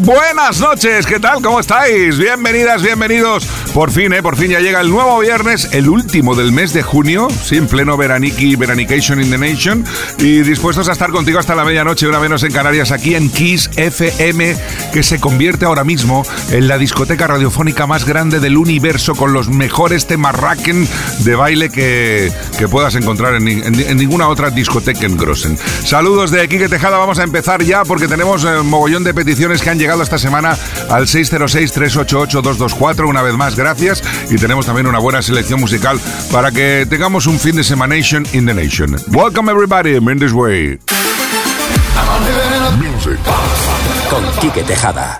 Buenas noches, ¿qué tal? ¿Cómo estáis? Bienvenidas, bienvenidos. Por fin, ¿eh? Por fin ya llega el nuevo viernes, el último del mes de junio, sí, en pleno veraniki, veranication in the nation, y dispuestos a estar contigo hasta la medianoche, una menos en Canarias, aquí en Kiss FM, que se convierte ahora mismo en la discoteca radiofónica más grande del universo, con los mejores temas racken de baile que, que puedas encontrar en, ninguna otra discoteca en Grossen. Saludos de Quique Tejada, vamos a empezar ya porque tenemos eh, mogollón de peticiones que han llegado esta semana al 606-388-224. Una vez más, gracias. Y tenemos también una buena selección musical para que tengamos un fin de semana in the nation. Welcome everybody, in this way. Con Quique Tejada.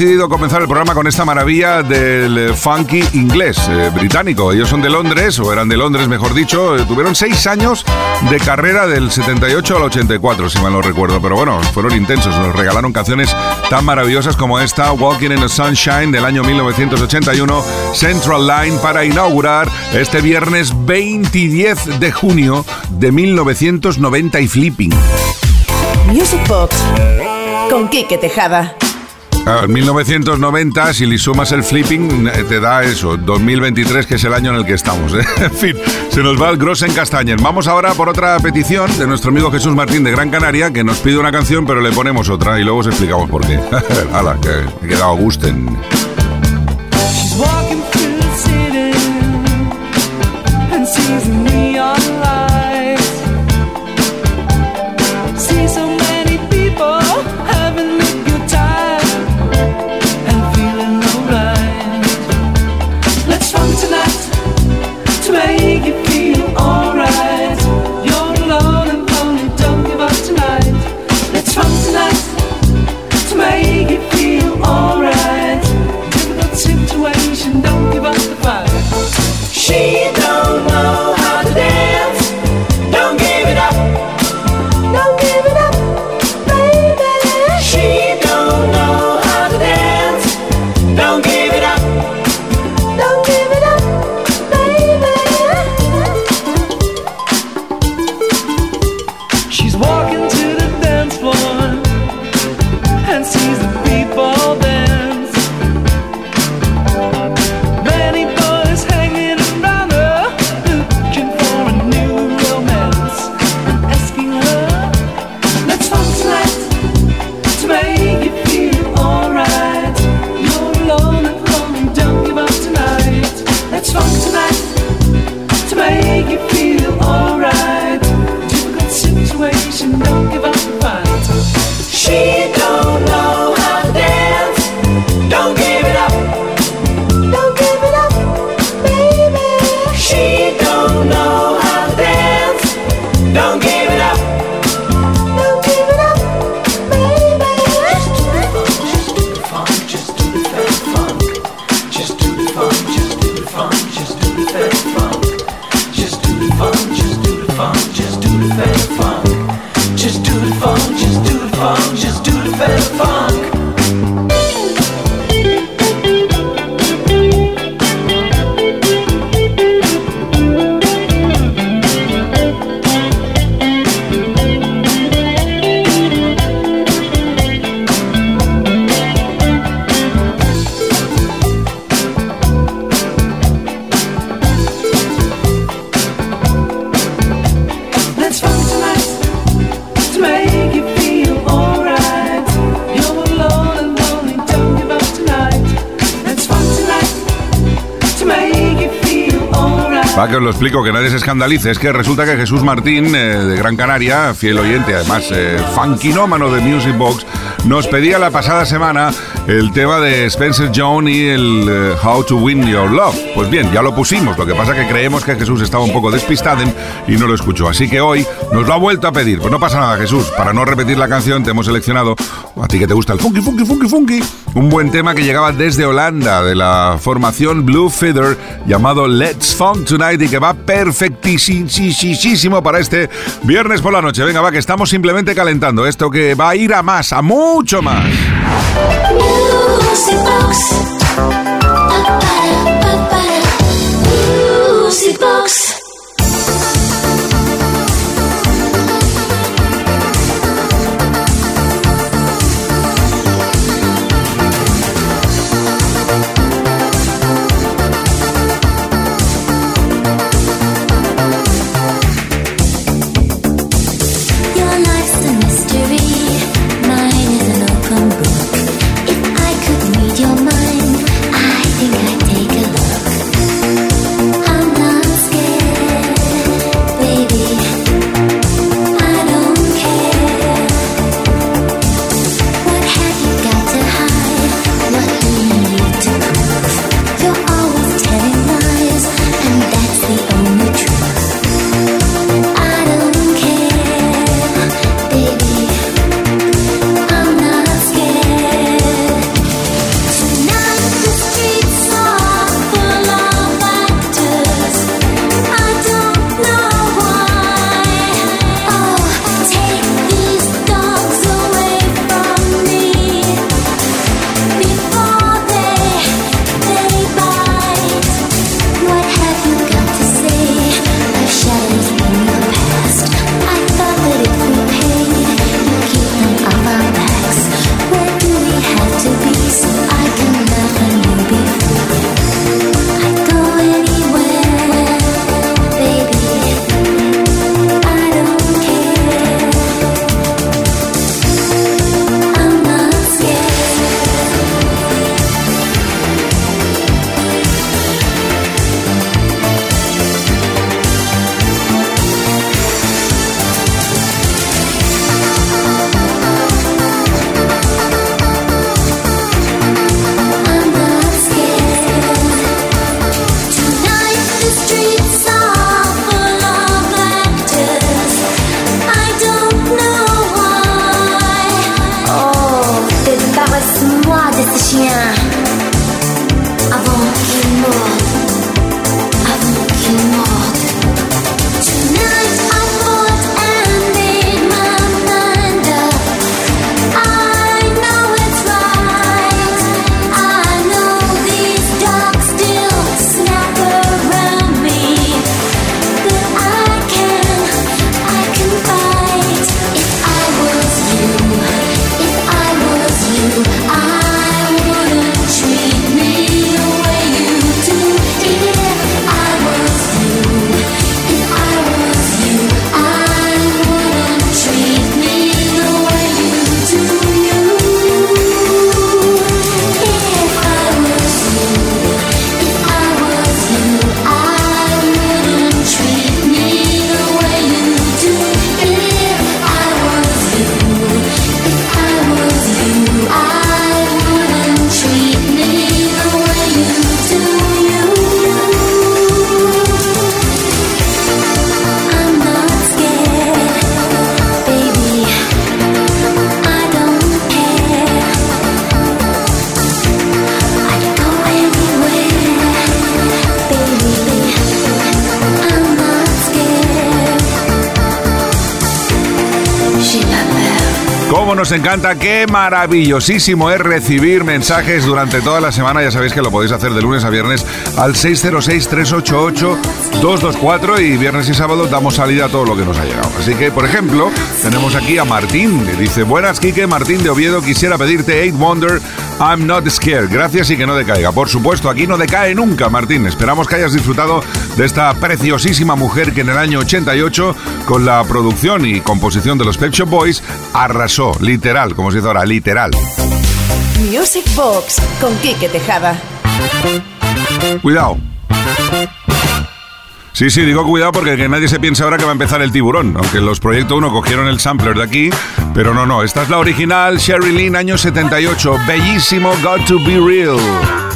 Decidido comenzar el programa con esta maravilla del eh, funky inglés, eh, británico. Ellos son de Londres, o eran de Londres, mejor dicho. Eh, tuvieron seis años de carrera del 78 al 84, si mal no recuerdo. Pero bueno, fueron intensos. Nos regalaron canciones tan maravillosas como esta, Walking in the Sunshine del año 1981, Central Line, para inaugurar este viernes 20 de junio de 1990 y Flipping. Music Box con Kike Tejada. Claro, en 1990, si le sumas el flipping, eh, te da eso, 2023, que es el año en el que estamos. ¿eh? En fin, se nos va el gross en Castañer. Vamos ahora por otra petición de nuestro amigo Jesús Martín de Gran Canaria, que nos pide una canción, pero le ponemos otra y luego os explicamos por qué. Hala, que he quedado gusten. Sees neon. Os lo explico, que nadie se escandalice. Es que resulta que Jesús Martín, eh, de Gran Canaria, fiel oyente, además eh, funkinómano de Music Box, nos pedía la pasada semana el tema de Spencer Jones y el eh, How to Win Your Love. Pues bien, ya lo pusimos, lo que pasa que creemos que Jesús estaba un poco despistado y no lo escuchó. Así que hoy nos lo ha vuelto a pedir. Pues no pasa nada, Jesús. Para no repetir la canción, te hemos seleccionado, a ti que te gusta el funky, funky, funky, funky, un buen tema que llegaba desde Holanda, de la formación Blue Feather, llamado Let's Funk Tonight y que va perfectísimo para este viernes por la noche. Venga, va, que estamos simplemente calentando esto que va a ir a más, a mucho más. Lucy Box. Papara, papara. Lucy Box. Nos encanta, qué maravillosísimo es recibir mensajes durante toda la semana. Ya sabéis que lo podéis hacer de lunes a viernes al 606-388-224 y viernes y sábado damos salida a todo lo que nos ha llegado. Así que, por ejemplo, tenemos aquí a Martín, que dice, buenas Quique, Martín de Oviedo, quisiera pedirte Eight Wonder, I'm Not Scared. Gracias y que no decaiga. Por supuesto, aquí no decae nunca, Martín. Esperamos que hayas disfrutado de esta preciosísima mujer que en el año 88, con la producción y composición de los Pep Shop Boys, arrasó, literal, como se dice ahora, literal. Music Box con Quique Tejada. Cuidado. Sí, sí, digo cuidado porque que nadie se piense ahora que va a empezar el tiburón, aunque los Proyecto 1 cogieron el sampler de aquí, pero no, no, esta es la original, Sherry Lynn, año 78, bellísimo, Got to Be Real.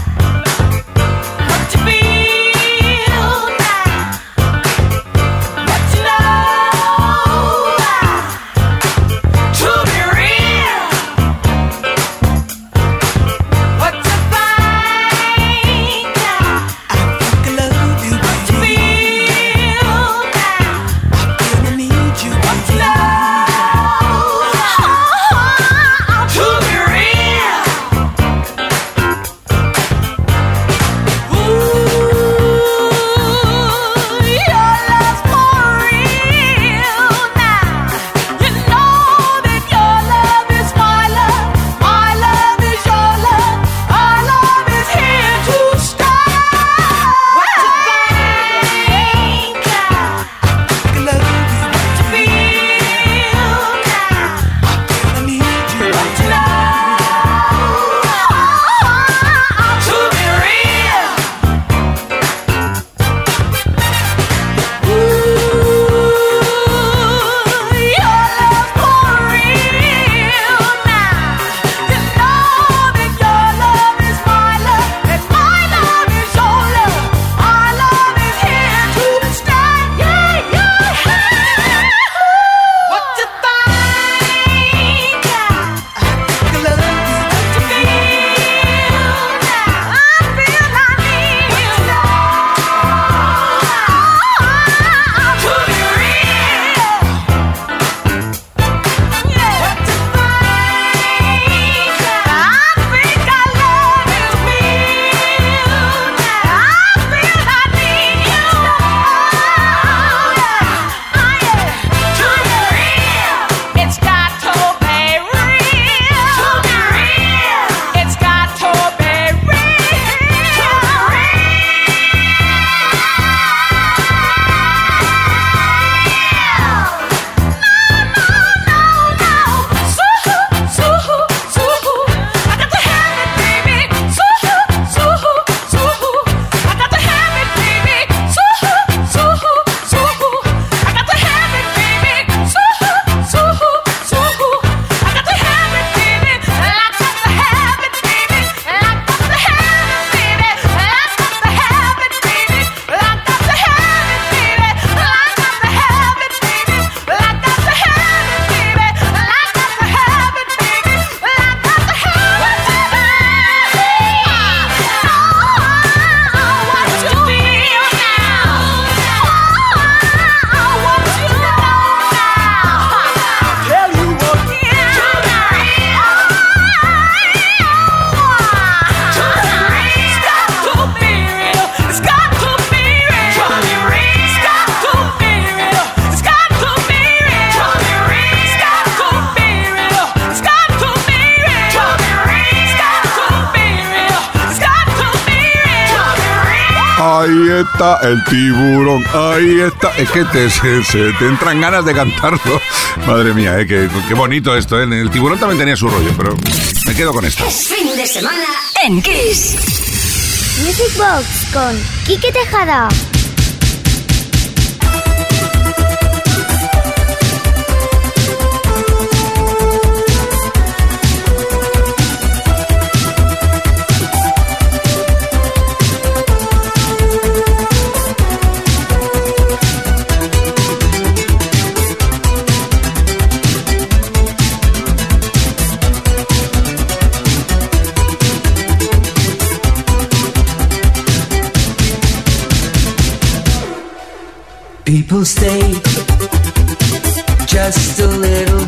Está el tiburón, ahí está. Es que te, se, se te entran ganas de cantarlo. Madre mía, eh, qué, qué bonito esto. eh. El tiburón también tenía su rollo, pero me quedo con esto. Fin de semana en Kiss. Music Box con Quique Tejada. People stay just a little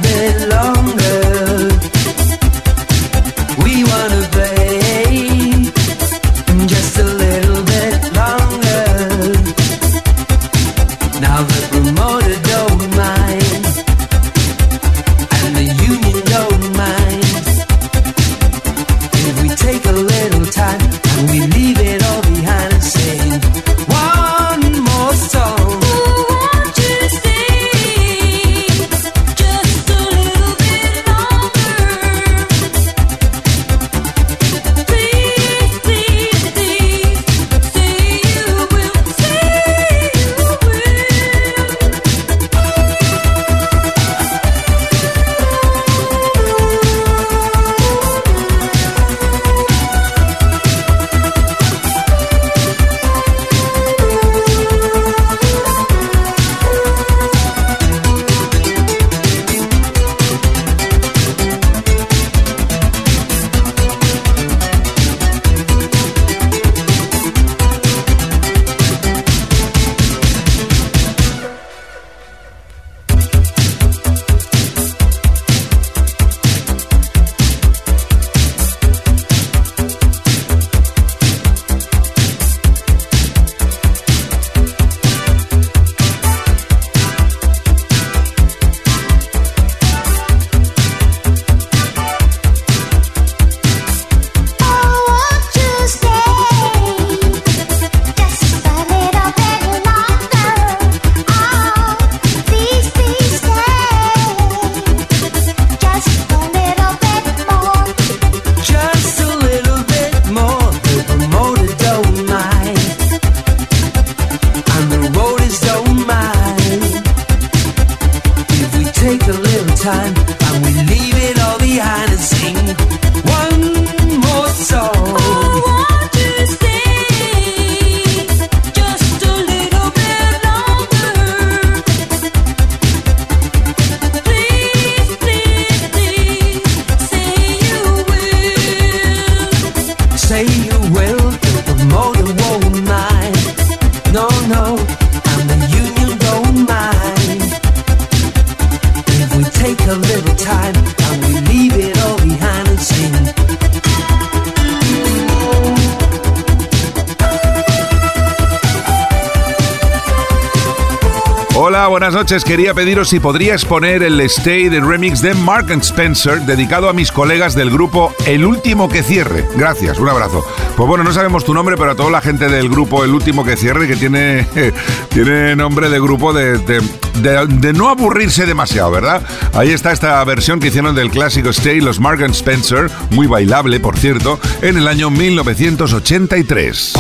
Buenas noches. Quería pediros si podrías poner el Stay de remix de Mark and Spencer dedicado a mis colegas del grupo El Último que Cierre. Gracias, un abrazo. Pues bueno, no sabemos tu nombre, pero a toda la gente del grupo El Último que Cierre, que tiene, tiene nombre de grupo de, de- de- de no aburrirse demasiado, ¿verdad? Ahí está esta versión que hicieron del clásico Stay, los Mark and Spencer, muy bailable, por cierto, en el año 1983.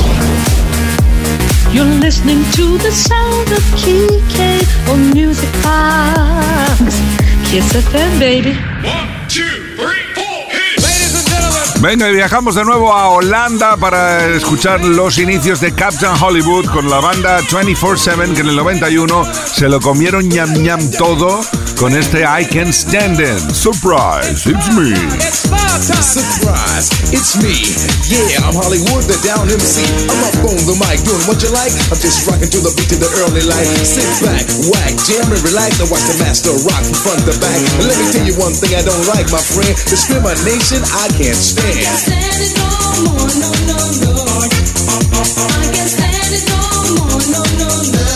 You're listening to the sound of Kike on Music Box. Kiss FM, baby. Venga, y viajamos de nuevo a Holanda para escuchar los inicios de Captain Hollywood con la banda 24-7 que en el 91 se lo comieron ñam ñam todo con este I Can Stand It. Surprise, it's me. Surprise, it's me. Yeah, I'm Hollywood, the down MC. I'm up on the mic doing what you like. I'm just rocking to the beat of the early light. Sit back, whack, jam and relax and watch the master rock from front to back. And let me tell you one thing I don't like, my friend. Discrimination, I can't stand. no, no, no. I can't stand it no more, no, no, no.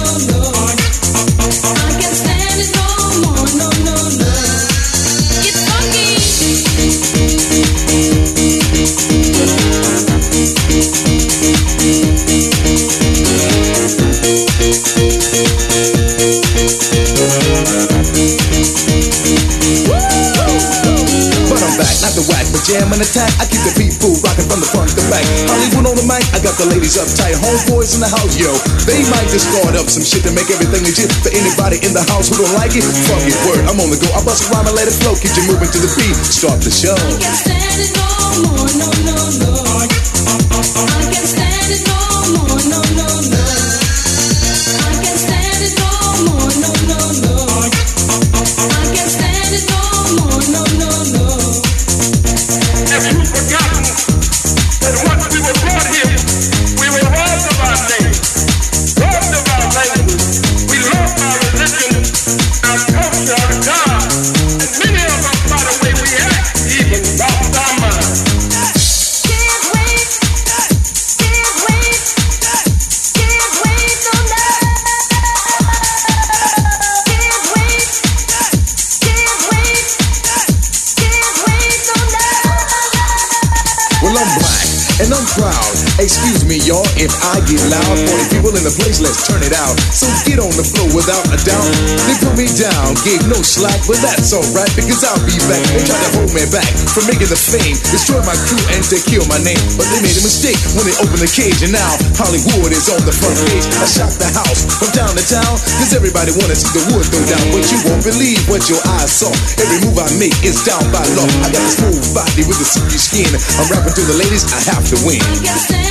jam and attack. I keep the people rocking from the front to back. Hollywood on the mic, I got the ladies uptight. Homeboys in the house, yo. They might just start up some shit to make everything legit. For anybody in the house who don't like it, fuck it, word. I'm on the go. I bust a rhyme and let it flow. Keep you moving to the beat. Start the show. Have Excuse me, y'all, if I get loud. For the people in the place, let's turn it out. So get on the floor without a doubt. They put me down, gave no slack, but that's alright because I'll be back. They tried to hold me back from making the fame, destroy my crew and to kill my name. But they made a mistake when they opened the cage, and now Hollywood is on the front page. I shocked the house from town to town because everybody wanna see the wood go down, but you won't believe what your eyes saw. Every move I make is down by law. I got a smooth body with a silky skin. I'm rapping to the ladies, I have to win.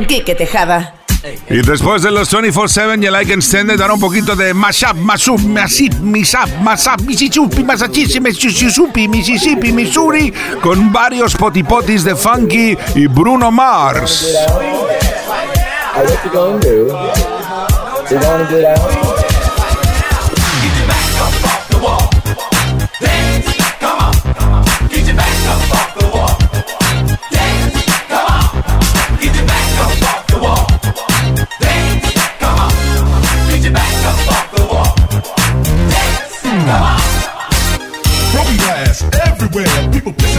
Con Quique Tejada. Y después de los 24-7 y el I Can Stand It, dará un poquito de mashup, mashup, masip, misap, masap, mississippi, Massachusetts, Mississippi, Mississippi, Missouri, con varios potipotis de Funky y Bruno Mars.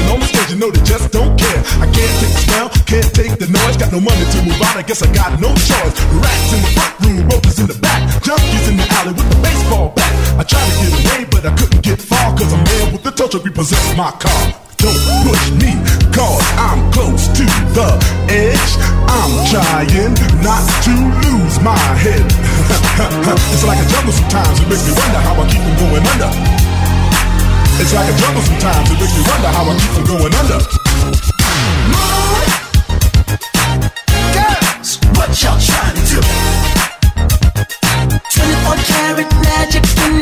People on the stage, you know they just don't care. I can't take the smell, can't take the noise. Got no money to move out, I guess I got no choice. Rats in the front room, roaches in the back. Junkies in the alley with the baseball bat. I tried to get away, but I couldn't get far. Cause a man with the touch of repossess my car. Don't push me, cause I'm close to the edge. I'm trying not to lose my head. it's like a jungle sometimes, it makes me wonder how I keep from going under. It's like a jungle sometimes. It makes me wonder how I keep from going under. Girls, what y'all trying to do? 24 karat magic in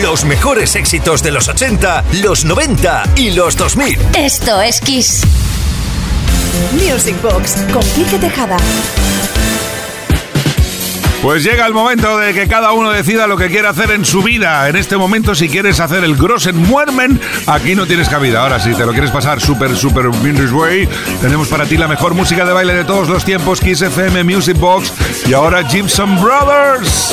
Los mejores éxitos de los 80, los 90 y los 2000. Esto es Kiss. Music Box con Quique Tejada. Pues llega el momento de que cada uno decida lo que quiere hacer en su vida. En este momento, si quieres hacer el Grossen Muermen, aquí no tienes cabida. Ahora, si te lo quieres pasar súper, súper Windows Way, tenemos para ti la mejor música de baile de todos los tiempos, Kiss FM Music Box y ahora Gibson Brothers.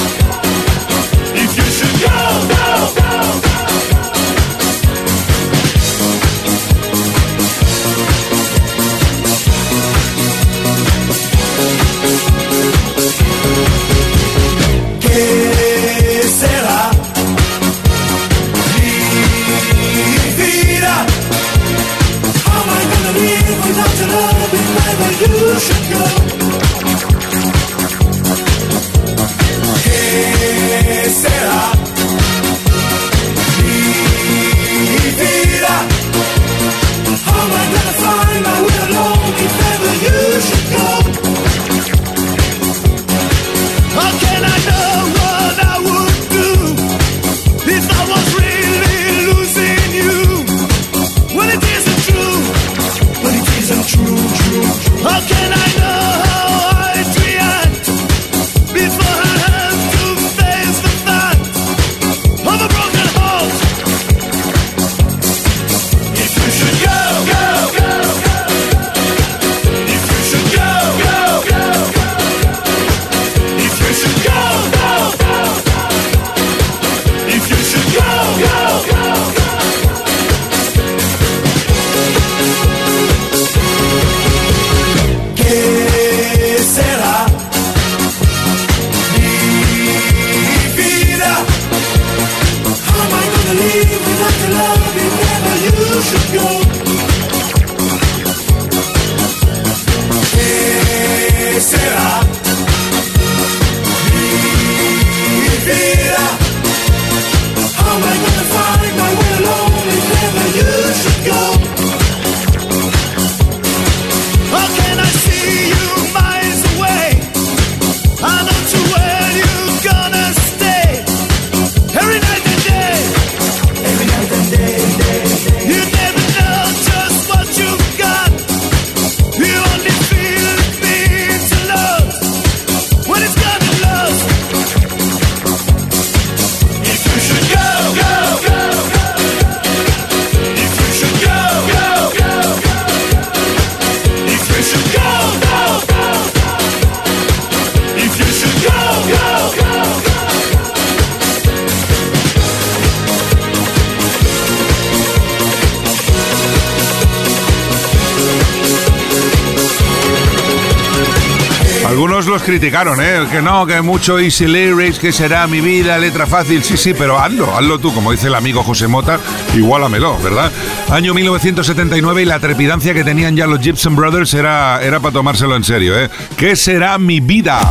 Criticaron, ¿eh? Que no, que mucho easy lyrics, que será mi vida, letra fácil. Sí, sí, pero hazlo, hazlo tú, como dice el amigo José Mota, igualamelo, ¿verdad? Año 1979 y la trepidancia que tenían ya los Gibson Brothers era, era para tomárselo en serio, ¿eh? ¿Qué será mi vida?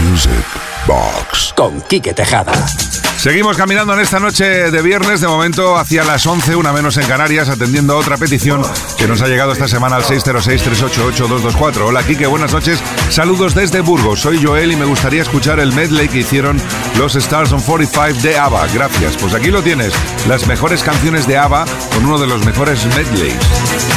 Music Box. Con Quique Tejada. Seguimos caminando en esta noche de viernes, de momento hacia las 11, una menos en Canarias, atendiendo a otra petición que nos ha llegado esta semana al 606-388-224. Hola, Kike, buenas noches. Saludos desde Burgos. Soy Joel y me gustaría escuchar el medley que hicieron los Stars on 45 de ABBA. Gracias. Pues aquí lo tienes, las mejores canciones de ABBA con uno de los mejores medleys.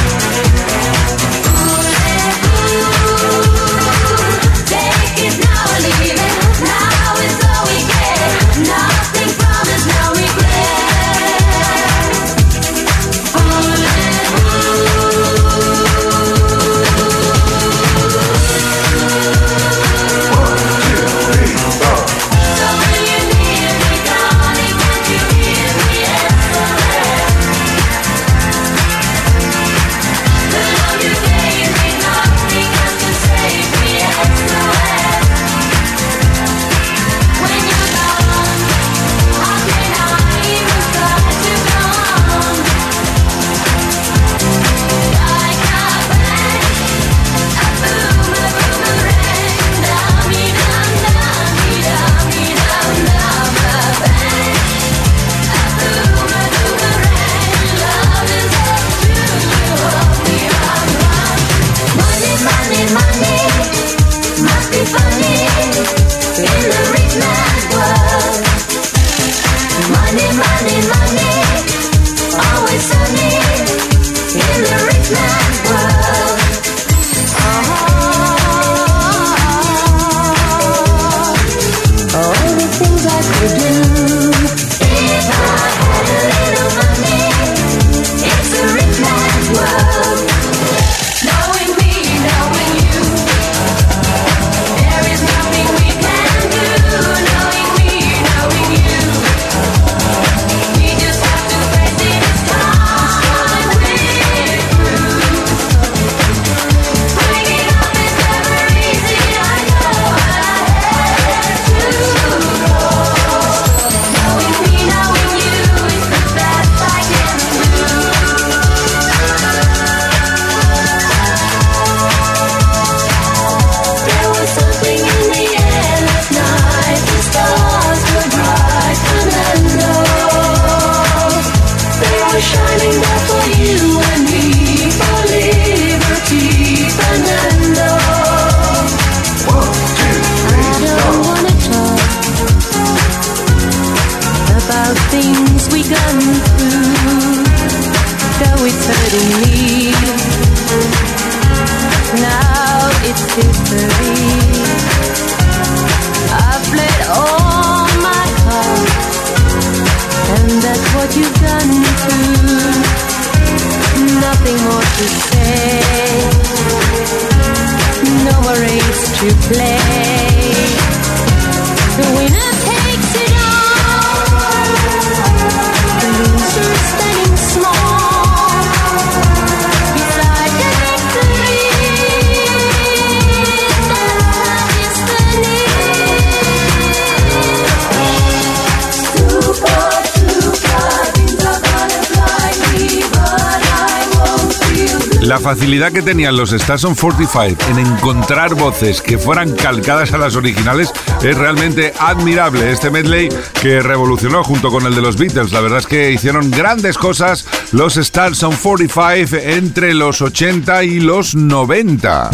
Facilidad que tenían los Stars on 45 en encontrar voces que fueran calcadas a las originales es realmente admirable. Este medley que revolucionó junto con el de los Beatles. La verdad es que hicieron grandes cosas los Stars on 45 entre los 80 y los 90.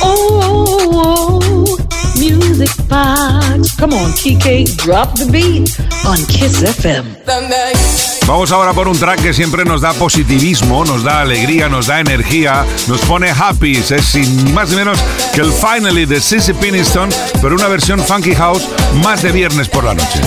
Oh, music box. Come on, Kike, drop the beat on Kiss FM. Vamos ahora por un track que siempre nos da positivismo, nos da alegría, nos da energía, nos pone happy. Es sin más ni menos que el Finally de Sissy Piniston, pero una versión funky house más de viernes por la noche.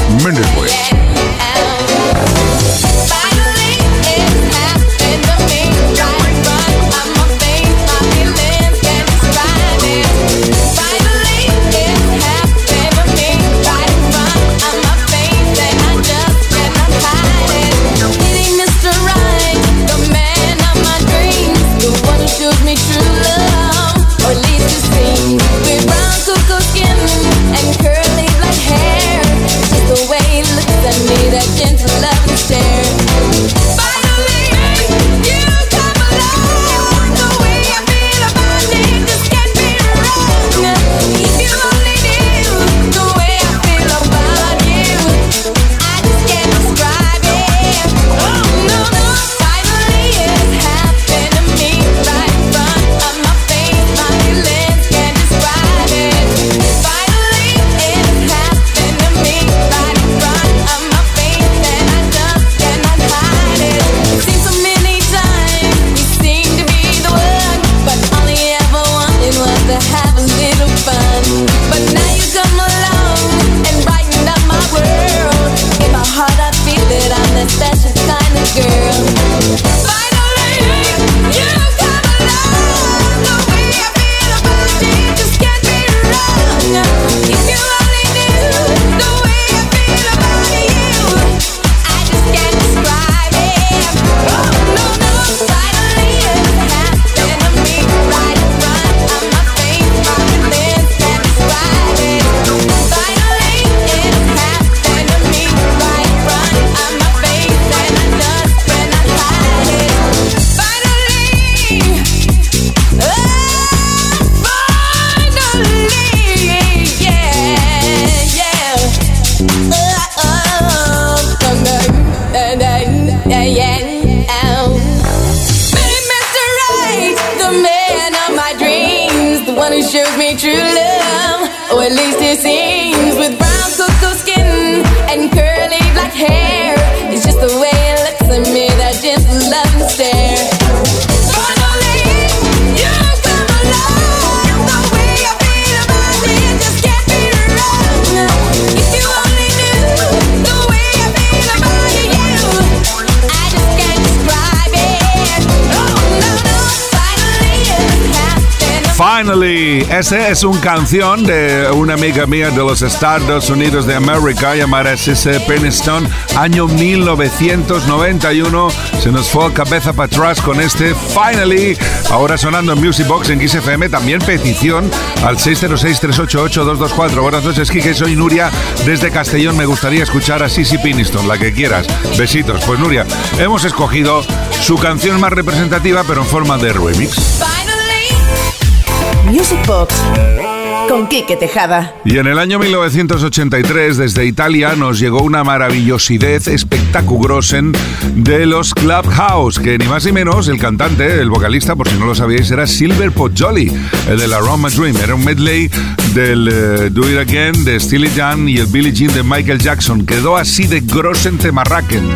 Este es una canción de una amiga mía de los Estados Unidos de América llamada Cisse Peniston, año 1991. Se nos fue cabeza para atrás con este Finally. Ahora sonando en Music Box en XFM, también petición al 606-388-224. Buenas noches, Kike, soy Nuria desde Castellón. Me gustaría escuchar a Sissy Peniston, la que quieras. Besitos. Pues Nuria, hemos escogido su canción más representativa, pero en forma de remix. Music Box con Quique Tejada. Y en el año 1983, desde Italia, nos llegó una maravillosidad espectaculosen de los Clubhouse, que ni más ni menos el cantante, el vocalista, por si no lo sabíais, era Silver Pozzoli, el de la Roma Dream. Era un medley del eh, Do It Again de Steely Dan y el Billie Jean de Michael Jackson. Quedó así de grosen temarraquen.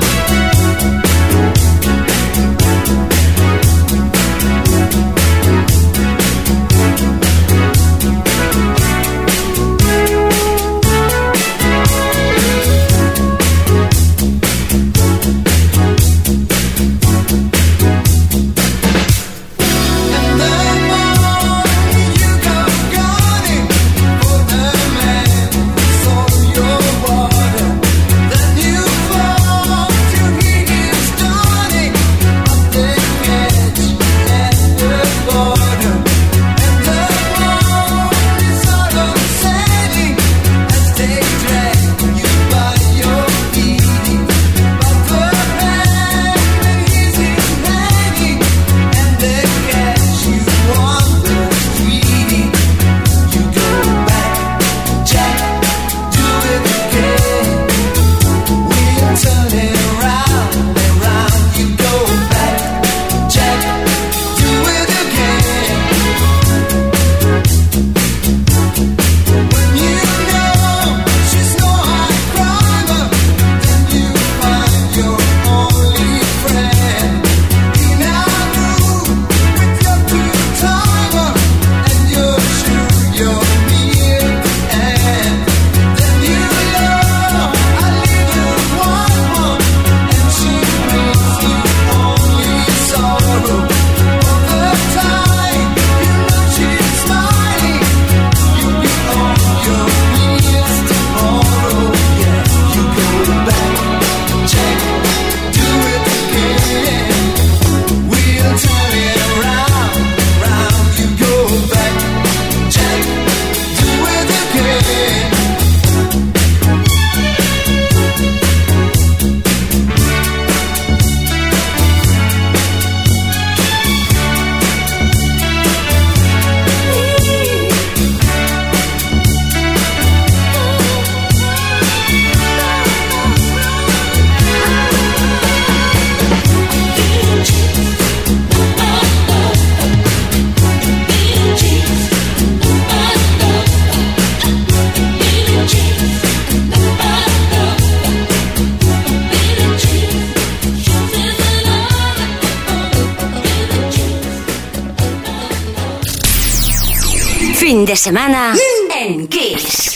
Semana en Kiss.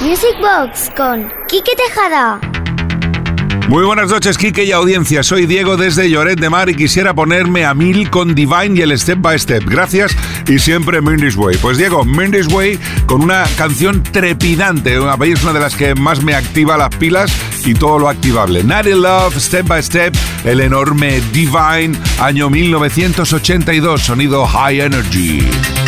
Music Box con Quique Tejada. Muy buenas noches, Kike y audiencia. Soy Diego desde Lloret de Mar y quisiera ponerme a mil con Divine y el Step by Step. Gracias y siempre Mindy's Way. Pues Diego, Mindy's Way con una canción trepidante. Una, es una de las que más me activa las pilas y todo lo activable. Natty Love, Step by Step, el enorme Divine, año 1982, sonido High Energy.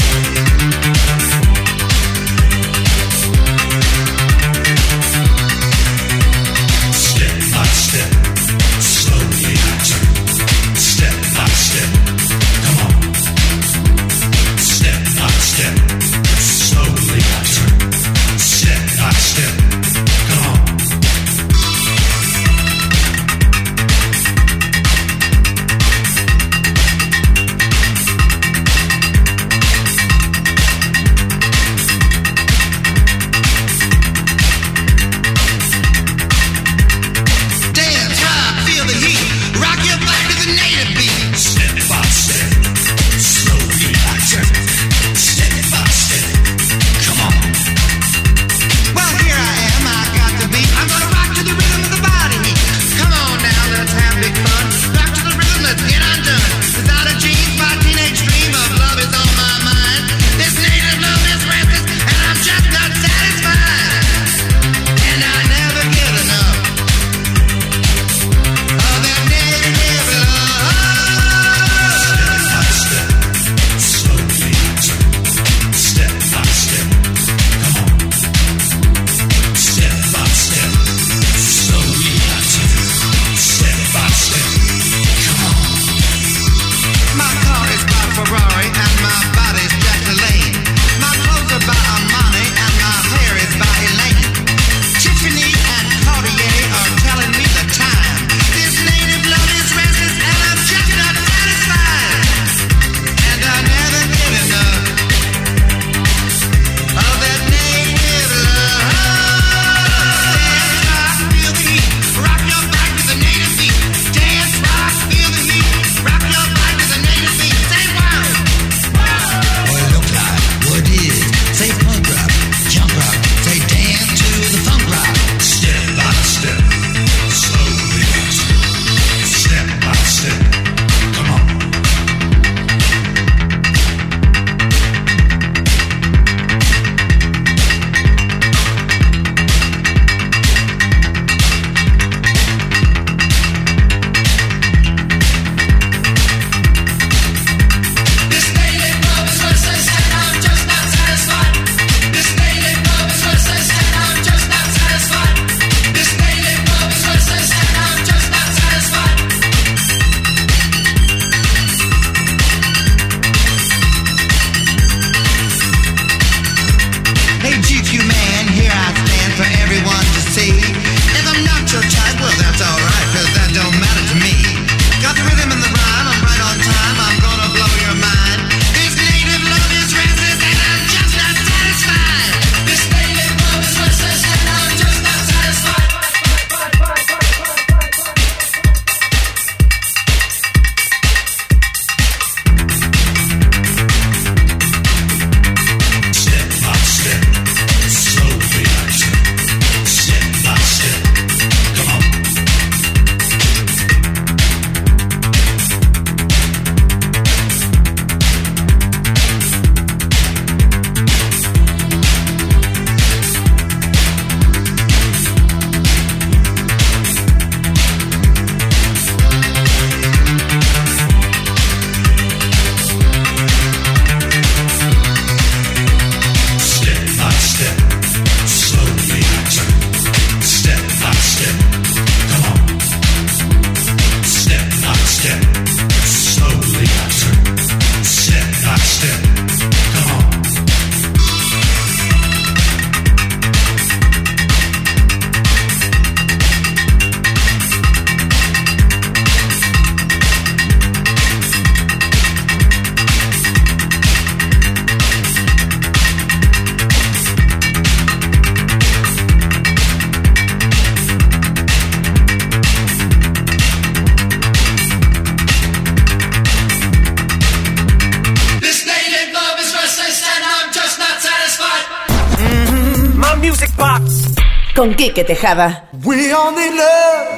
Con Quique Tejada. We only love.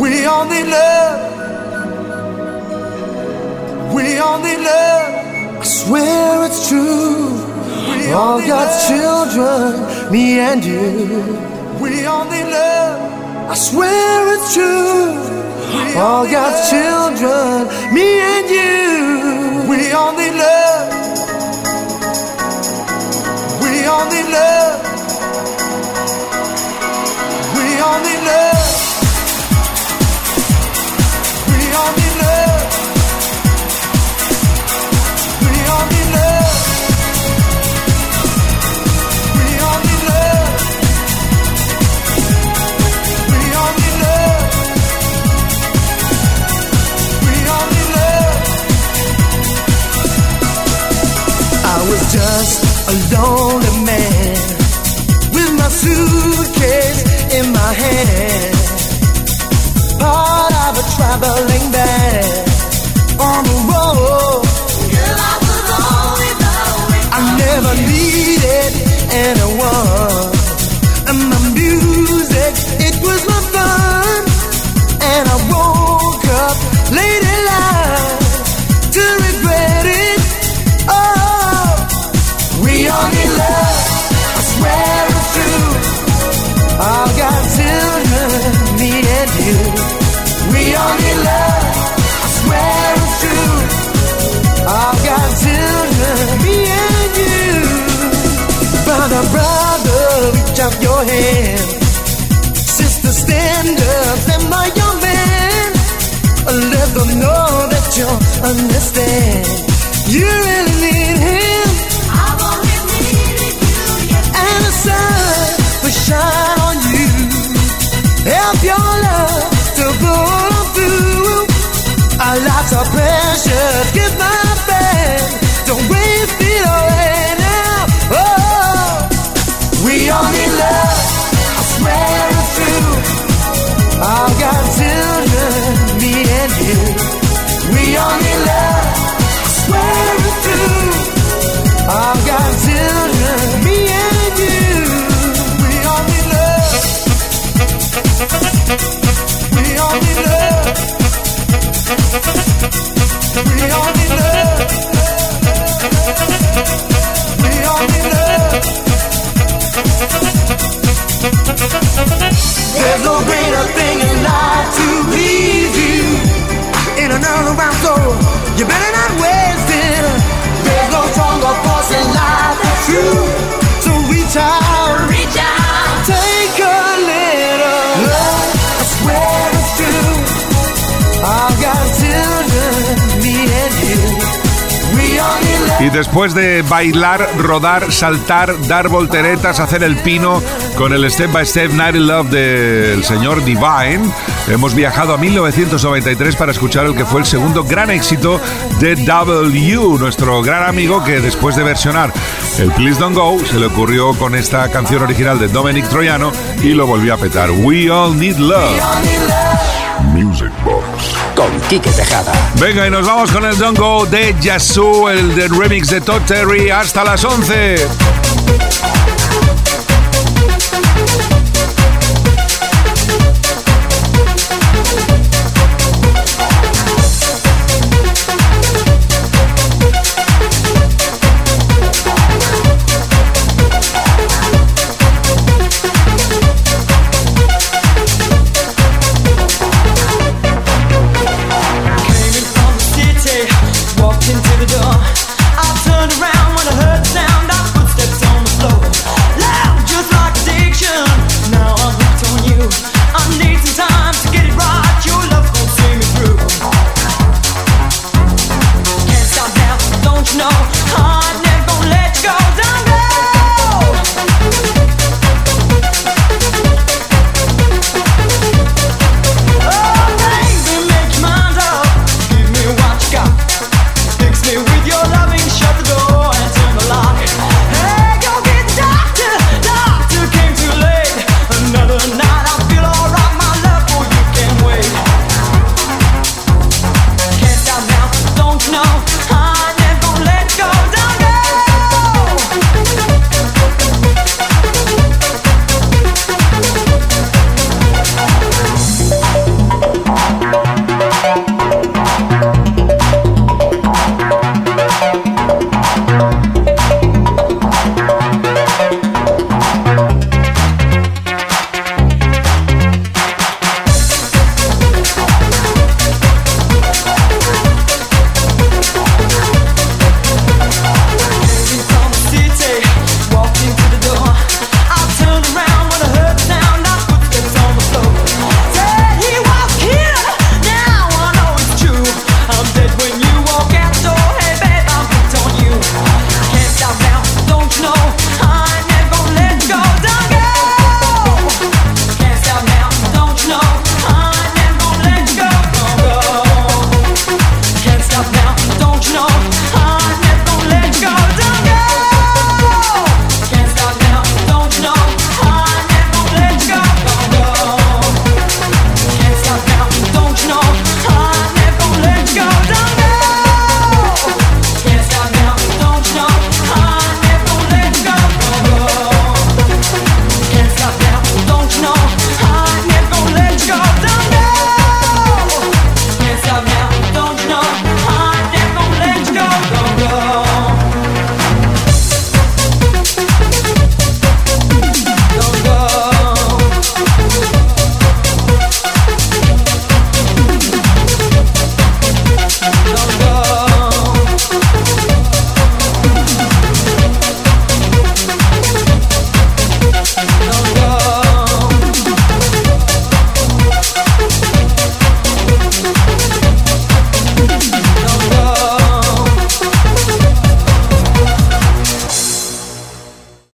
We only love. We only love. I swear it's true. We All God's children, me and you. We only love. I swear it's true. We All God's children, me and you. We only love. Lonely man with my suitcase in my hand, part of a traveling band on the road. Girl, I was always, always I never needed anyone, understand. You really need him. I've always needed you, And the sun will shine on you. Help your love to through. Give my There's no greater thing in life to please you. In another Y después de bailar, rodar, saltar, dar volteretas, hacer el pino con el Step by Step Night in Love del señor Divine, hemos viajado a 1993 para escuchar el que fue el segundo gran éxito de W, nuestro gran amigo que después de versionar el Please Don't Go se le ocurrió con esta canción original de Dominic Troyano y lo volvió a petar. We All Need Love. Music. Con Quique Tejada. Venga, y nos vamos con el Don't Go de Yasu, el del remix de Todd Terry, hasta las 11.